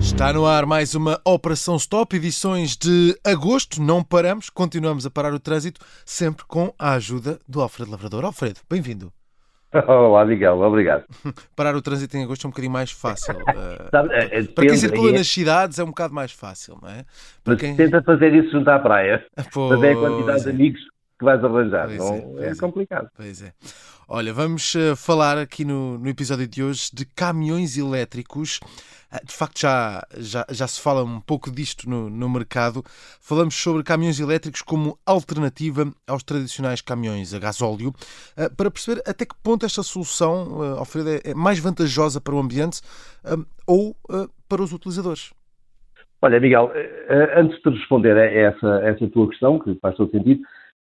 Está no ar mais uma Operação Stop, edições de agosto. Não paramos, continuamos a parar o trânsito, sempre com a ajuda do Alfredo Lavrador. Alfredo, bem-vindo. Olá, Miguel, obrigado. Parar o trânsito em agosto é um bocadinho mais fácil. Sabe, é, é, Para quem circula é- nas cidades é um bocado mais fácil, não é? Para Mas quem... tenta fazer isso junto à praia. Mas é a quantidade Pois de amigos que vais arranjar. Pois não, é, pois é. complicado. Pois é. Olha, vamos eh, falar aqui no, no episódio de hoje de caminhões elétricos. Ah, De facto, já, já, já se fala um pouco disto no, no mercado. Falamos sobre caminhões elétricos como alternativa aos tradicionais caminhões a gasóleo, ah, para perceber até que ponto esta solução, ah, Alfredo, é- é mais vantajosa para o ambiente ah, ou ah, para os utilizadores. Olha, Miguel, eh, eh, antes de responder a essa, a essa tua questão, que faz todo sentido,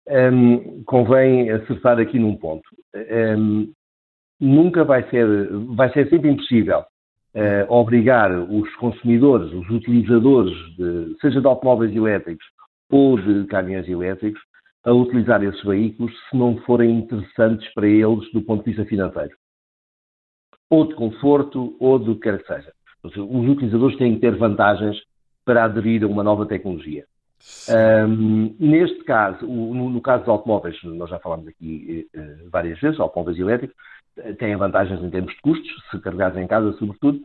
ehm, convém acertar aqui num ponto. Ehm, nunca vai ser, vai ser sempre impossível eh, obrigar os consumidores, os utilizadores, de, seja de automóveis elétricos ou de caminhões elétricos, a utilizar esses veículos se não forem interessantes para eles do ponto de vista financeiro. Ou de conforto, ou do que quer que seja. Seja, Os utilizadores têm que ter vantagens para aderir a uma nova tecnologia. Ahm, neste caso, o- no, no caso dos automóveis, nós já falámos aqui eh, várias vezes, automóveis elétricos, eh, têm vantagens em termos de custos, se carregados em casa, sobretudo.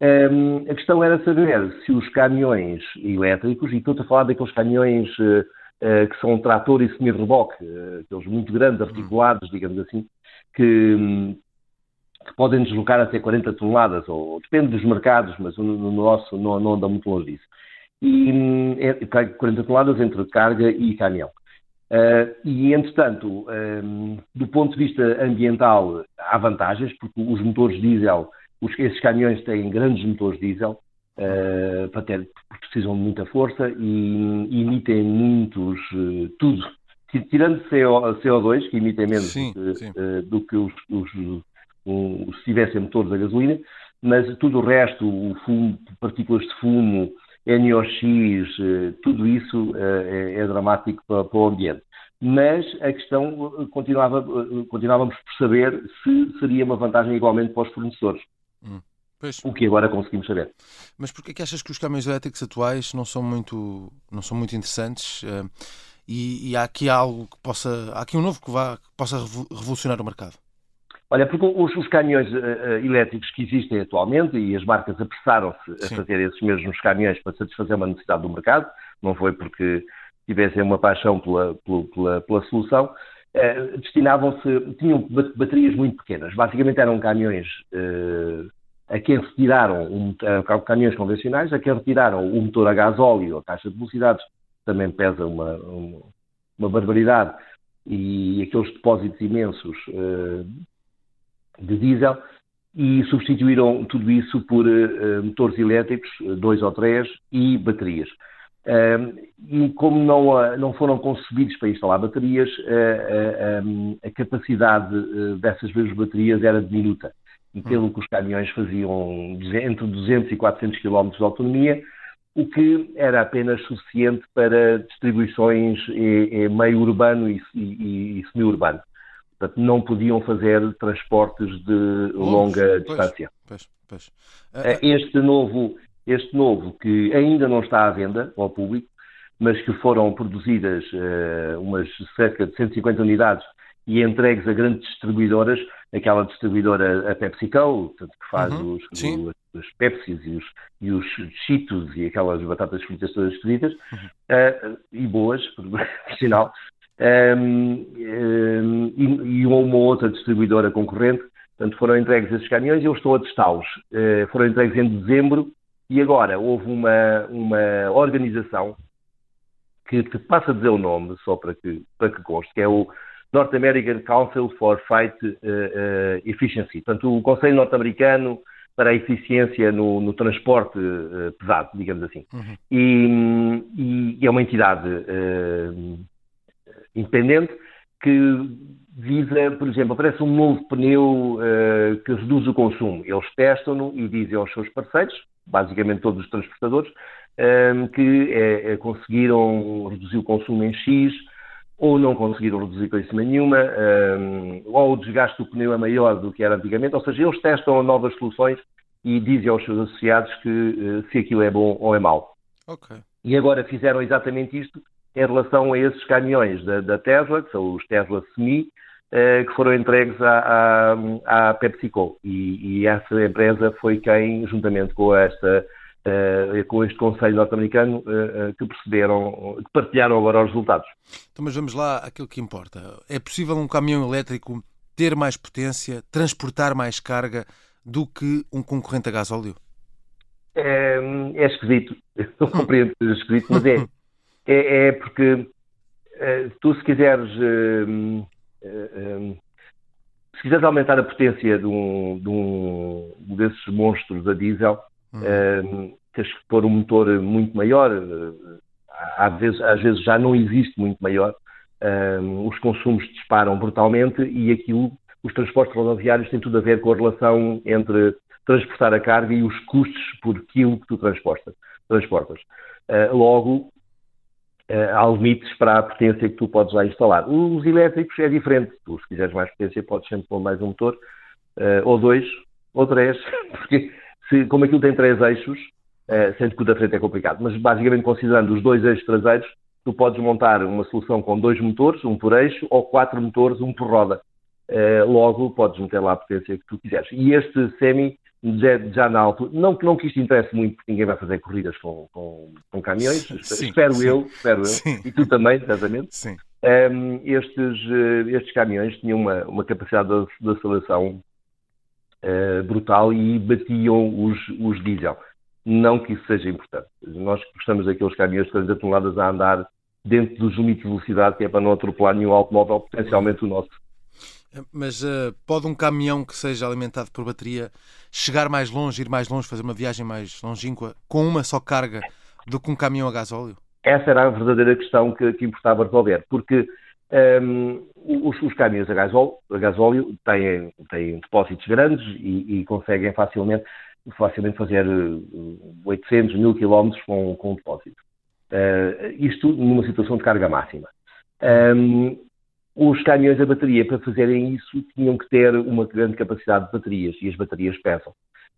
Ahm, a questão era saber se os caminhões elétricos, e estou a falar daqueles caminhões eh, que são trator e semi-reboque, aqueles muito grandes, articulados, digamos assim, que, hum, que podem deslocar até 40 toneladas, ou depende dos mercados, mas no, no nosso não, não anda muito longe disso. E é, 40 toneladas entre carga e caminhão. Ah, e, entretanto, hum, do ponto de vista ambiental, há vantagens, porque os motores diesel, os, esses caminhões têm grandes motores diesel, ah, para ter, porque precisam de muita força e, emitem muitos, eh, tudo. Ti- Tirando CO, CO2, que emitem menos Sim, do que, sim. eh, do que os, os, um, se tivessem motores a gasolina, mas tudo o resto, o fumo, partículas de fumo, NOx, eh, tudo isso eh, é, é dramático para, para o ambiente. Mas a questão eh, continuava, continuávamos por saber se seria uma vantagem igualmente para os fornecedores, Pois. o que agora conseguimos saber. Mas porquê que achas que os caminhões elétricos atuais não são muito, não são muito interessantes? e, e há aqui algo que possa, há aqui um novo que, vá, que possa revo- revolucionar o mercado. Olha, porque os, os caminhões eh, elétricos que existem atualmente e as marcas apressaram-se a fazer esses mesmos caminhões para satisfazer uma necessidade do mercado, não foi porque tivessem uma paixão pela, pela, pela- pela solução, eh, destinavam-se, tinham ba- baterias muito pequenas. Basicamente eram caminhões a quem retiraram, um, caminhões convencionais, a quem retiraram o motor a gasóleo, a caixa de velocidades, também pesa uma, uma, uma barbaridade, e aqueles depósitos imensos eh, de diesel e substituíram tudo isso por eh, motores elétricos, eh, dois ou três, e baterias. Um, e como não, ah, não foram concebidos para instalar baterias, um, a capacidade dessas mesmas baterias era diminuta. E pelo que os caminhões faziam entre 200 e 400 km de autonomia, o que era apenas suficiente para distribuições meio urbano e, e, e semi-urbano. Portanto, não podiam fazer transportes de longa Pois, distância. Pois, pois. Eh, Ah, Este novo, este novo, que ainda não está à venda ao público, mas que foram produzidas eh, umas cerca de 150 unidades e entregues a grandes distribuidoras, aquela distribuidora, a PepsiCo, que faz Uhum, os, os Pepsis e os, e os Cheetos e aquelas batatas fritas todas esquisitas, Uhum. eh, e boas, por sinal, ehm, ehm, e, e uma outra distribuidora concorrente, Portanto, foram entregues esses caminhões e eu estou a testá-los. Eh, foram entregues em dezembro e agora houve uma, uma organização que, que passa a dizer o nome, só para que, para que conste, que é o North American Council for Freight eh, eh, Efficiency. Portanto, o Conselho Norte-Americano para a Eficiência no, no Transporte eh, Pesado, digamos assim. Uhum. E, e é uma entidade independente que visa, por exemplo, aparece um novo pneu eh, que reduz o consumo. Eles testam-no e dizem aos seus parceiros, basicamente todos os transportadores, eh, que eh, eh, conseguiram reduzir o consumo em X ou não conseguiram reduzir coisa nenhuma, um, ou o desgaste do pneu é maior do que era antigamente, ou seja, eles testam novas soluções e dizem aos seus associados que uh, se aquilo é bom ou é mau. Okay. E agora fizeram exatamente isto em relação a esses caminhões da, da Tesla, que são os Tesla Semi, uh, que foram entregues à, à, à PepsiCo. E, e, essa empresa foi quem, juntamente com esta uh, com este Conselho norte-americano, uh, que perceberam, que partilharam agora os resultados. Então, mas vamos lá àquilo que importa. É possível um caminhão elétrico ter mais potência, transportar mais carga do que um concorrente a gasóleo? É, é esquisito. Eu compreendo que seja esquisito, mas é. É, é porque tu, se quiseres. se quiseres aumentar a potência de um, de um desses monstros a diesel, Hum. tens que pôr um motor muito maior, eh, às vezes, às vezes já não existe muito maior, os consumos disparam brutalmente e aquilo, os transportes rodoviários têm tudo a ver com a relação entre transportar a carga e os custos por quilo que tu transportas. transportas. Logo, há limites para a potência que tu podes lá instalar. Os elétricos é diferente. Tu, se quiseres mais potência, podes sempre pôr mais um motor, uh, ou dois, ou três, porque se, como aquilo tem três eixos, uh, sendo que o da frente é complicado, mas basicamente considerando os dois eixos traseiros, tu podes montar uma solução com dois motores, um por eixo, ou quatro motores, um por roda. Uh, logo, podes meter lá a potência que tu quiseres. E este semi, já, já na altura, não, não que isto interesse muito, porque ninguém vai fazer corridas com, com, com caminhões, sim, espero sim. eu, espero sim. eu, e tu também, exatamente. Sim. Um, estes, uh, estes caminhões tinham uma, uma capacidade de, de aceleração uh, brutal e batiam os, os diesel. Não que isso seja importante. Nós gostamos daqueles caminhões de 40 toneladas a andar dentro dos limites de velocidade, que é para não atropelar nenhum automóvel, potencialmente o nosso. Mas uh, pode um caminhão que seja alimentado por bateria chegar mais longe, ir mais longe, fazer uma viagem mais longínqua com uma só carga do que um caminhão a gasóleo? Essa era a verdadeira questão que, que importava resolver, porque um, os, os, caminhões a gasóleo, a têm, têm, depósitos grandes e, e, conseguem facilmente, facilmente fazer 800 uh, mil quilómetros com, com um depósito. Uh, isto numa situação de carga máxima. Um, os caminhões a bateria, para fazerem isso, tinham que ter uma grande capacidade de baterias e as baterias pesam.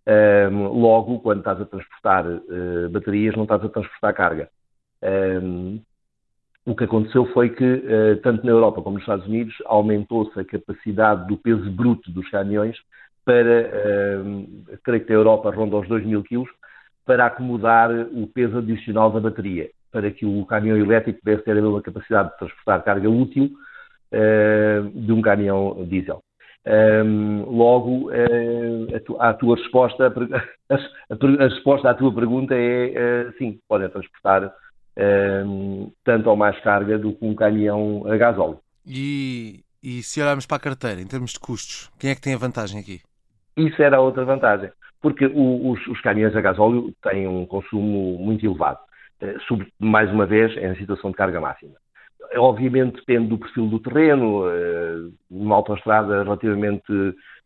Um, logo, quando estás a transportar uh, baterias, não estás a transportar carga. Um, o que aconteceu foi que, eh, tanto na Europa como nos Estados Unidos, aumentou-se a capacidade do peso bruto dos caminhões para, eh, creio que a Europa ronda aos 2 mil quilos, para acomodar o peso adicional da bateria, para que o caminhão elétrico pudesse ter a mesma capacidade de transportar carga útil de um caminhão diesel. logo, a, tua resposta, a, resposta à tua pergunta é sim, podem transportar um, tanto ou mais carga do que um caminhão a gasóleo. E, e se olharmos para a carteira, em termos de custos, quem é que tem a vantagem aqui? Isso era outra vantagem, porque o, os, os, caminhões a gasóleo têm um consumo muito elevado, eh, sobre, mais uma vez, em situação de carga máxima. Obviamente depende do perfil do terreno, eh, numa autoestrada relativamente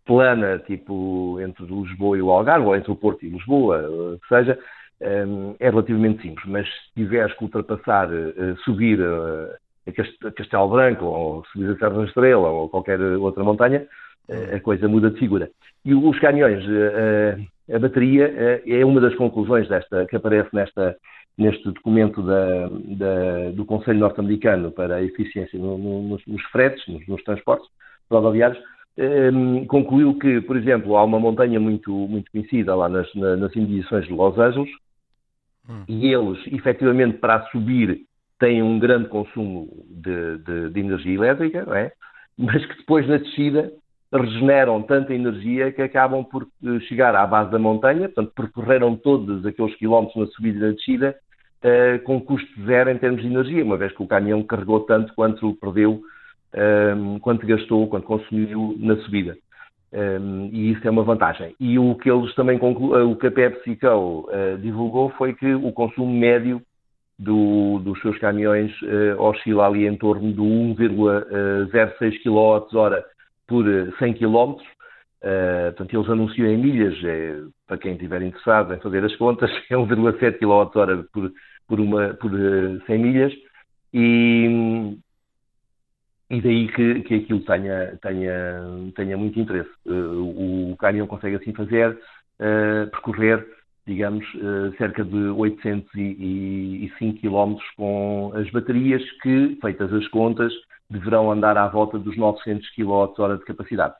plana, tipo entre Lisboa e o Algarve, ou entre o Porto e Lisboa, eh, seja, é relativamente simples, mas se tiveres que ultrapassar, eh, subir eh, a Castelo Branco, ou subir a Serra da Estrela, ou qualquer outra montanha, eh, a coisa muda de figura. E os caminhões, a bateria é uma das conclusões desta, que aparece nesta, neste documento da, da, do Conselho Norte-Americano para a Eficiência no, no, nos, nos, fretes, nos, nos transportes rodoviários, um, concluiu que, por exemplo, há uma montanha muito, muito conhecida lá nas, nas imediações de Los Angeles, hum. e eles, efetivamente, para subir, têm um grande consumo de, de, de energia elétrica, é? mas que depois na descida regeneram tanta energia que acabam por eh, chegar à base da montanha, portanto, percorreram todos aqueles quilómetros na subida e na descida uh, com custo zero em termos de energia, uma vez que o caminhão carregou tanto quanto perdeu um, quanto gastou, quanto consumiu na subida. Um, e isso é uma vantagem. E o que eles também conclu... o que a PepsiCo uh, divulgou foi que o consumo médio do, dos seus caminhões uh, oscila ali em torno de 1,06 kWh por 100 km. Uh, portanto, eles anunciam em milhas, é, para quem estiver interessado em fazer as contas, é 1,7 kWh por, por, uma, por 100 milhas. E, e daí que, que aquilo tenha, tenha, tenha muito interesse. Uh, o caminhão consegue assim fazer, uh, percorrer, digamos, cerca de 805 km com as baterias que, feitas as contas, deverão andar à volta dos 900 kWh de capacidade.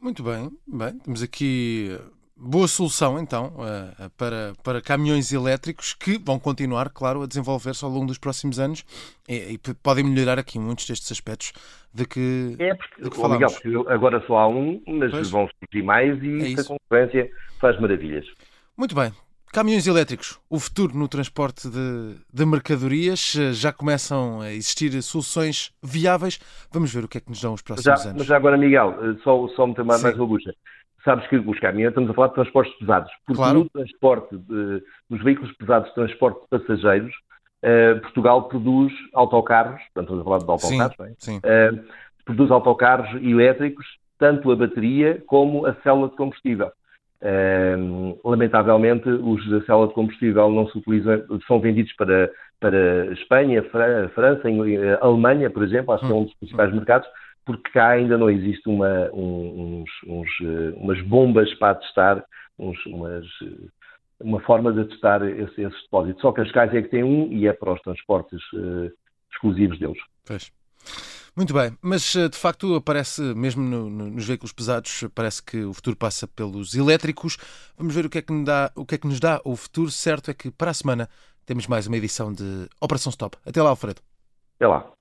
Muito bem, bem, temos aqui boa solução então eh, para, para caminhões elétricos que vão continuar, claro, a desenvolver-se ao longo dos próximos anos e, e, podem melhorar aqui muitos destes aspectos de que, é porque, de que falamos. Agora só há um, mas pois. vão surgir mais e é a concorrência faz maravilhas. Muito bem. Caminhões elétricos, o futuro no transporte de, de, mercadorias, eh, já começam a existir soluções viáveis. Vamos ver o que é que nos dão os próximos já, anos. Mas já agora, Miguel, eh, só, só me mais, mais uma bucha. Sabes que os caminhões, estamos a falar de transportes pesados, porque claro. no transporte, de, nos veículos pesados de transporte de passageiros, uh, Portugal produz autocarros, portanto estamos a falar de autocarros, sim, é? sim. Uh, produz autocarros elétricos, tanto a bateria como a célula de combustível. Lamentavelmente, os da célula de combustível não se utilizam, são vendidos para, para Espanha, França, eh, Alemanha, por exemplo, acho que é um dos principais mercados, porque cá ainda não existe uma, uns, uns, eh, umas bombas para testar, uns, umas, uma forma de testar esse, esses depósitos. Só que as Cascais é que tem um e é para os transportes uh, exclusivos deles. Pois. Muito bem, mas eh, de facto aparece, mesmo no, no, nos veículos pesados, parece que o futuro passa pelos elétricos. Vamos ver o que, é que dá, o que é que nos dá o futuro. Certo é que para a semana temos mais uma edição de Operação Stop. Até lá, Alfredo. Até lá.